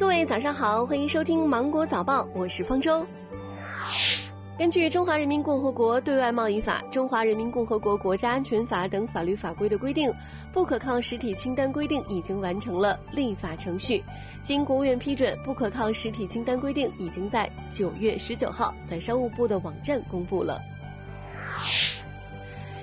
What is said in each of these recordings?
各位早上好，欢迎收听《芒果早报》，我是方舟。根据《中华人民共和国对外贸易法》《中华人民共和国国家安全法》等法律法规的规定，不可靠实体清单规定已经完成了立法程序，经国务院批准，不可靠实体清单规定已经在九月十九号在商务部的网站公布了。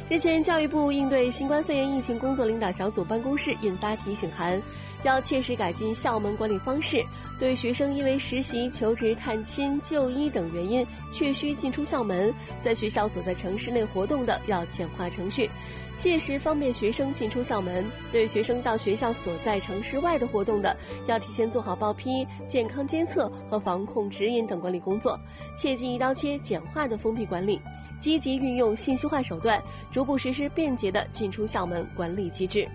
日前，教育部应对新冠肺炎疫情工作领导小组办公室印发提醒函，要切实改进校门管理方式，对学生因为实习、求职、探亲、就医等原因确需进出校门，在学校所在城市内活动的，要简化程序，切实方便学生进出校门；对学生到学校所在城市外的活动的，要提前做好报批、健康监测和防控指引等管理工作，切忌一刀切、简化的封闭管理。积极运用信息化手段，逐步实施便捷的进出校门管理机制。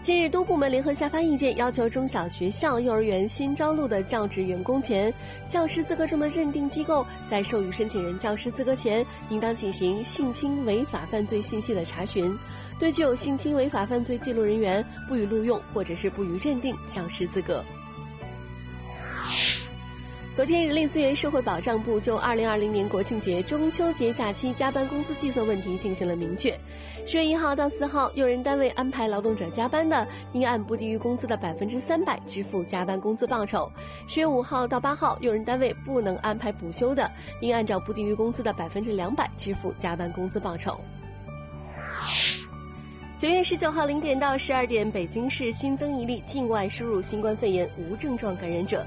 近日，多部门联合下发意见，要求中小学校、幼儿园新招录的教职员工前，教师资格证的认定机构在授予申请人教师资格前，应当进行性侵违法犯罪信息的查询，对具有性侵违法犯罪记录人员，不予录用或者是不予认定教师资格。昨天，人力资源社会保障部就二零二零年国庆节、中秋节假期加班工资计算问题进行了明确：十月一号到四号，用人单位安排劳动者加班的，应按不低于工资的百分之三百支付加班工资报酬；十月五号到八号，用人单位不能安排补休的，应按照不低于工资的百分之两百支付加班工资报酬。九月十九号零点到十二点，北京市新增一例境外输入新冠肺炎无症状感染者。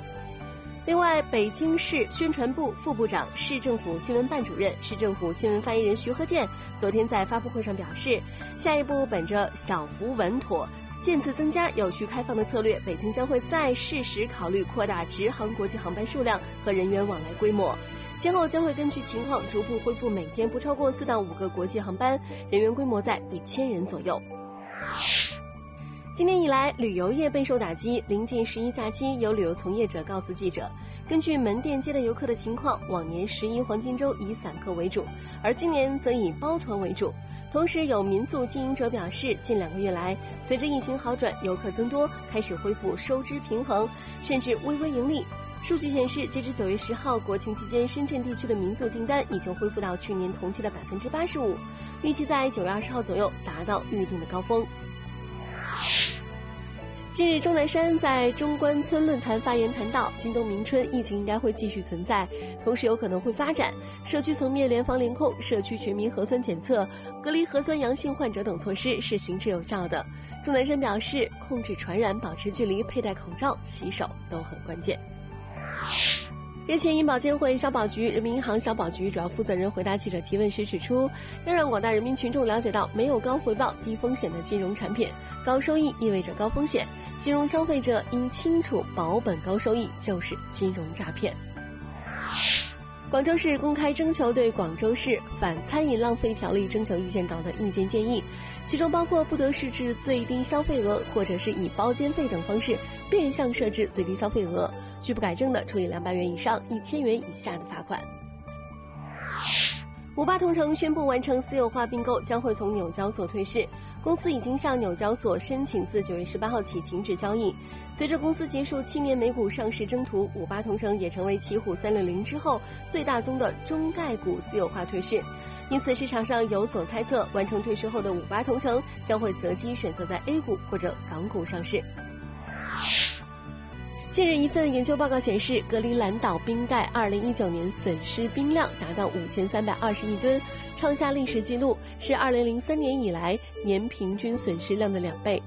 另外，北京市宣传部副部长、市政府新闻办主任、市政府新闻发言人徐和建昨天在发布会上表示，下一步本着小幅稳妥、渐次增加、有序开放的策略，北京将会再适时考虑扩大直航国际航班数量和人员往来规模，今后将会根据情况逐步恢复每天不超过四到五个国际航班，人员规模在一千人左右。今年以来，旅游业备受打击。临近十一假期，有旅游从业者告诉记者，根据门店接待游客的情况，往年十一黄金周以散客为主，而今年则以包团为主。同时，有民宿经营者表示，近两个月来，随着疫情好转，游客增多，开始恢复收支平衡，甚至微微盈利。数据显示，截至九月十号，国庆期间，深圳地区的民宿订单已经恢复到去年同期的百分之八十五，预计在九月二十号左右达到预定的高峰。近日，钟南山在中关村论坛发言谈到，今冬明春疫情应该会继续存在，同时有可能会发展。社区层面联防联控、社区全民核酸检测、隔离核酸阳性患者等措施是行之有效的。钟南山表示，控制传染、保持距离、佩戴口罩、洗手都很关键。日前，银保监会消保局、人民银行消保局主要负责人回答记者提问时指出，要让广大人民群众了解到，没有高回报、低风险的金融产品，高收益意味着高风险，金融消费者应清楚保本高收益就是金融诈骗。广州市公开征求对广州市反餐饮浪费条例征求意见稿的意见建议，其中包括不得设置最低消费额，或者是以包间费等方式变相设置最低消费额，拒不改正的，处以两百元以上一千元以下的罚款。五八同城宣布完成私有化并购，将会从纽交所退市。公司已经向纽交所申请自九月十八号起停止交易。随着公司结束七年美股上市征途，五八同城也成为奇虎三六零之后最大宗的中概股私有化退市。因此，市场上有所猜测，完成退市后的五八同城将会择机选择在 A 股或者港股上市。近日，一份研究报告显示，格陵兰岛冰盖2019年损失冰量达到5320亿吨，创下历史纪录，是2003年以来年平均损失量的两倍。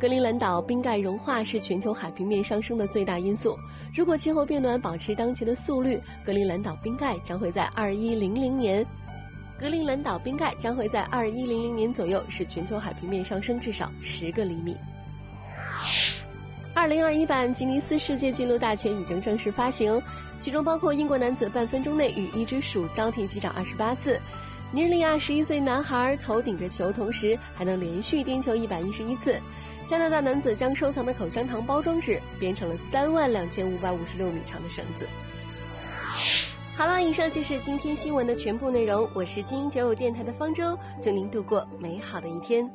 格陵兰岛冰盖融化是全球海平面上升的最大因素。如果气候变暖保持当前的速率，格陵兰岛冰盖将会在2100年，格陵兰岛冰盖将会在2100年左右使全球海平面上升至少十个厘米。二零二一版吉尼斯世界纪录大全已经正式发行，其中包括英国男子半分钟内与一只鼠交替击掌二十八次，尼日利亚十一岁男孩头顶着球，同时还能连续颠球一百一十一次，加拿大男子将收藏的口香糖包装纸编成了三万两千五百五十六米长的绳子。好了，以上就是今天新闻的全部内容，我是精英九五电台的方舟，祝您度过美好的一天。